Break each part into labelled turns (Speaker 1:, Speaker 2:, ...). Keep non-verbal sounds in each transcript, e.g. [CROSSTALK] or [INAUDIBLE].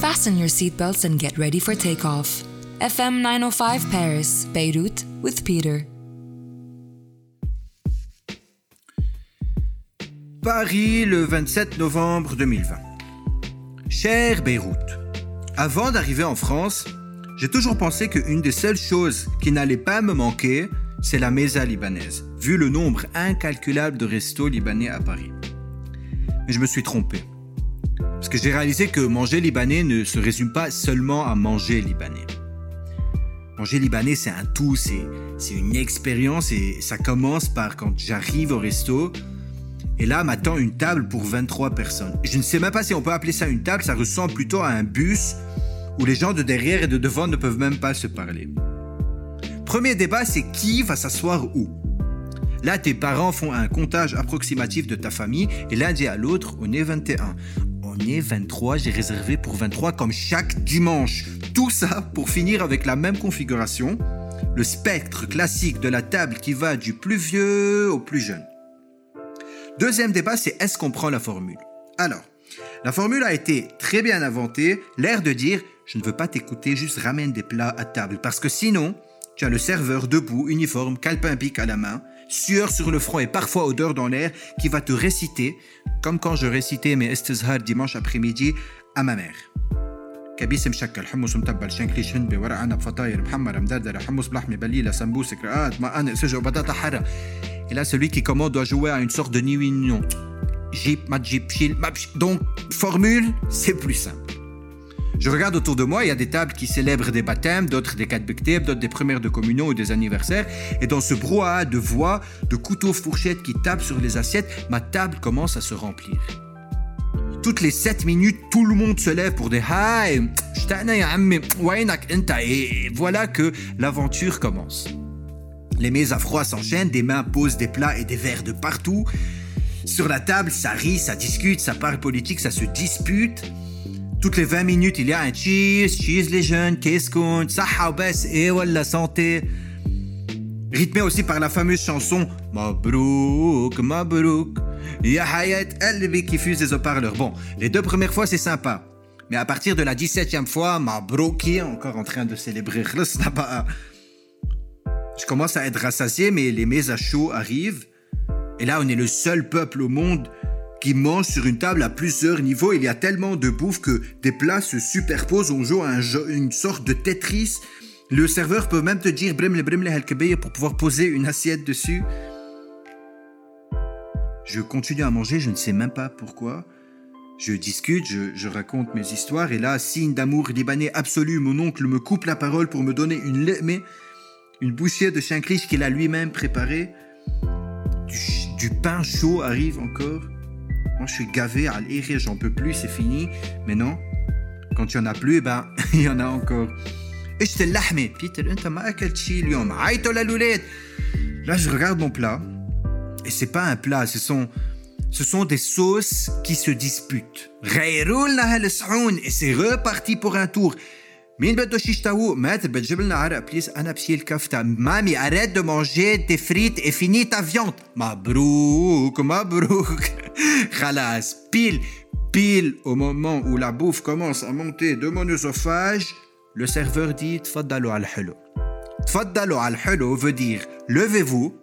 Speaker 1: Fasten your seatbelts and get ready for takeoff. FM 905 Paris, Beirut, with Peter.
Speaker 2: Paris, le 27 novembre 2020. Cher Beyrouth, avant d'arriver en France, j'ai toujours pensé qu'une des seules choses qui n'allait pas me manquer, c'est la mesa libanaise, vu le nombre incalculable de restos libanais à Paris. Mais je me suis trompé. Parce que j'ai réalisé que manger libanais ne se résume pas seulement à manger libanais. Manger libanais, c'est un tout, c'est, une expérience et ça commence par quand j'arrive au resto. Et là m'attend une table pour 23 personnes. Je ne sais même pas si on peut appeler ça une table, ça ressemble plutôt à un bus où les gens de derrière et de devant ne peuvent même pas se parler. Premier débat, c'est qui va s'asseoir où? Là, tes parents font un comptage approximatif de ta famille et l'un dit à l'autre, on est 21. On est 23, j'ai réservé pour 23 comme chaque dimanche. Tout ça pour finir avec la même configuration, le spectre classique de la table qui va du plus vieux au plus jeune. Deuxième débat, c'est est-ce qu'on prend la formule? Alors, la formule a été très bien inventée, l'air de dire je ne veux pas t'écouter, juste ramène des plats à table. Parce que sinon, tu as le serveur debout, uniforme, calepin pic à la main, sueur sur le front et parfois odeur dans l'air, qui va te réciter, comme quand je récitais mes estizhar dimanche après-midi à ma mère. كبيس مشكل حمص متبل شنكليش هند بورق عنب فطاير محمرة مدردرة حمص بلحمة بليلة سمبوسة كرقات مقانق سجق وبطاطا حرة Et là, celui qui commande doit jouer à une sorte de ni-oui-non. Jeep, ma jeep, chill, ma Donc, formule, c'est plus simple. Je regarde autour de moi, il y a des tables qui célèbrent des baptêmes, d'autres des katbekteeb, d'autres des premières de communion ou des anniversaires. Et dans ce brouhaha de voix, de couteaux fourchettes qui tapent sur les assiettes, ma table commence à se remplir. Toutes les 7 minutes, tout le monde se lève pour des Hi, et voilà que l'aventure commence. Les mets à froid s'enchaînent, des mains posent des plats et des verres de partout. Sur la table, ça rit, ça discute, ça parle politique, ça se dispute. Toutes les 20 minutes, il y a un cheese, cheese les jeunes, qu'est-ce qu'on, saha et la santé. Rythmé aussi par la fameuse chanson Mabrouk, Mabrouk. Ya Hayat Elbi qui fuse des haut-parleurs. Bon, les deux premières fois, c'est sympa. Mais à partir de la 17e fois, Mabrouk est encore en train de célébrer Je commence à être rassasié, mais les chaud arrivent. Et là, on est le seul peuple au monde qui mange sur une table à plusieurs niveaux. Il y a tellement de bouffe que des plats se superposent. On joue à une sorte de Tetris. Le serveur peut même te dire brimle brimle pour pouvoir poser une assiette dessus. Je continue à manger, je ne sais même pas pourquoi. Je discute, je, raconte mes histoires, et là, signe d'amour libanais absolu, mon oncle me coupe la parole pour me donner une mais une bouchée de chincliche qu'il a lui-même préparé. Du, du pain chaud arrive encore. Moi, je suis gavé à l'érire, j'en peux plus, c'est fini. Mais non, quand il n'y en a plus, eh ben, [LAUGHS] il y en a encore. ايش اللحمه بيتر انت ما اكلت شيء اليوم عيطوا للولاد là je regarde mon plat et c'est pas un plat ce sont ce sont des sauces qui se disputent غيروا لنا هالصحون et c'est reparti pour un tour مين بده شيش تاوق ماتر بتجيب لنا عرق بليز انا بشيل كفته مامي arrête de manger des frites et finis ta viande مبروك مبروك Khalas, pile, pile au moment où la bouffe commence à monter de mon œsophage, le serveur dit Tfaddalo al-Halo. Tfaddalo al-Halo veut dire levez-vous,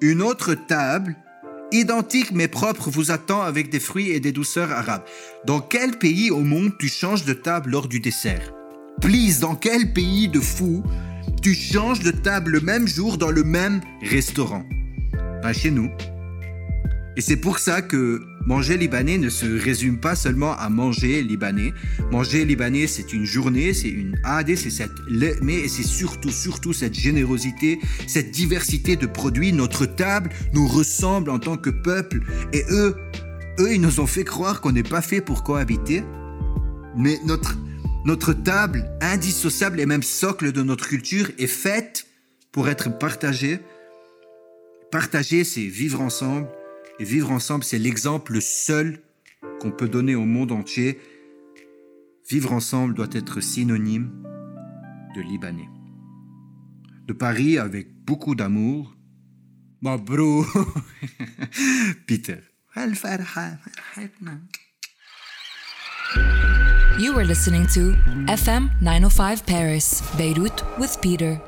Speaker 2: une autre table identique mais propre vous attend avec des fruits et des douceurs arabes. Dans quel pays au monde tu changes de table lors du dessert? Please, dans quel pays de fou tu changes de table le même jour dans le même restaurant? Pas chez nous. Et c'est pour ça que manger libanais ne se résume pas seulement à manger libanais. Manger libanais, c'est une journée, c'est une AD, c'est cette mais c'est surtout, surtout cette générosité, cette diversité de produits. Notre table nous ressemble en tant que peuple. Et eux, eux, ils nous ont fait croire qu'on n'est pas fait pour cohabiter. Mais notre, notre table, indissociable et même socle de notre culture, est faite pour être partagée. Partager, c'est vivre ensemble vivre ensemble, c'est l'exemple seul qu'on peut donner au monde entier. Vivre ensemble doit être synonyme de Libanais. De Paris avec beaucoup d'amour. bro, [LAUGHS] Peter.
Speaker 1: You were listening to FM 905 Paris, Beirut with Peter.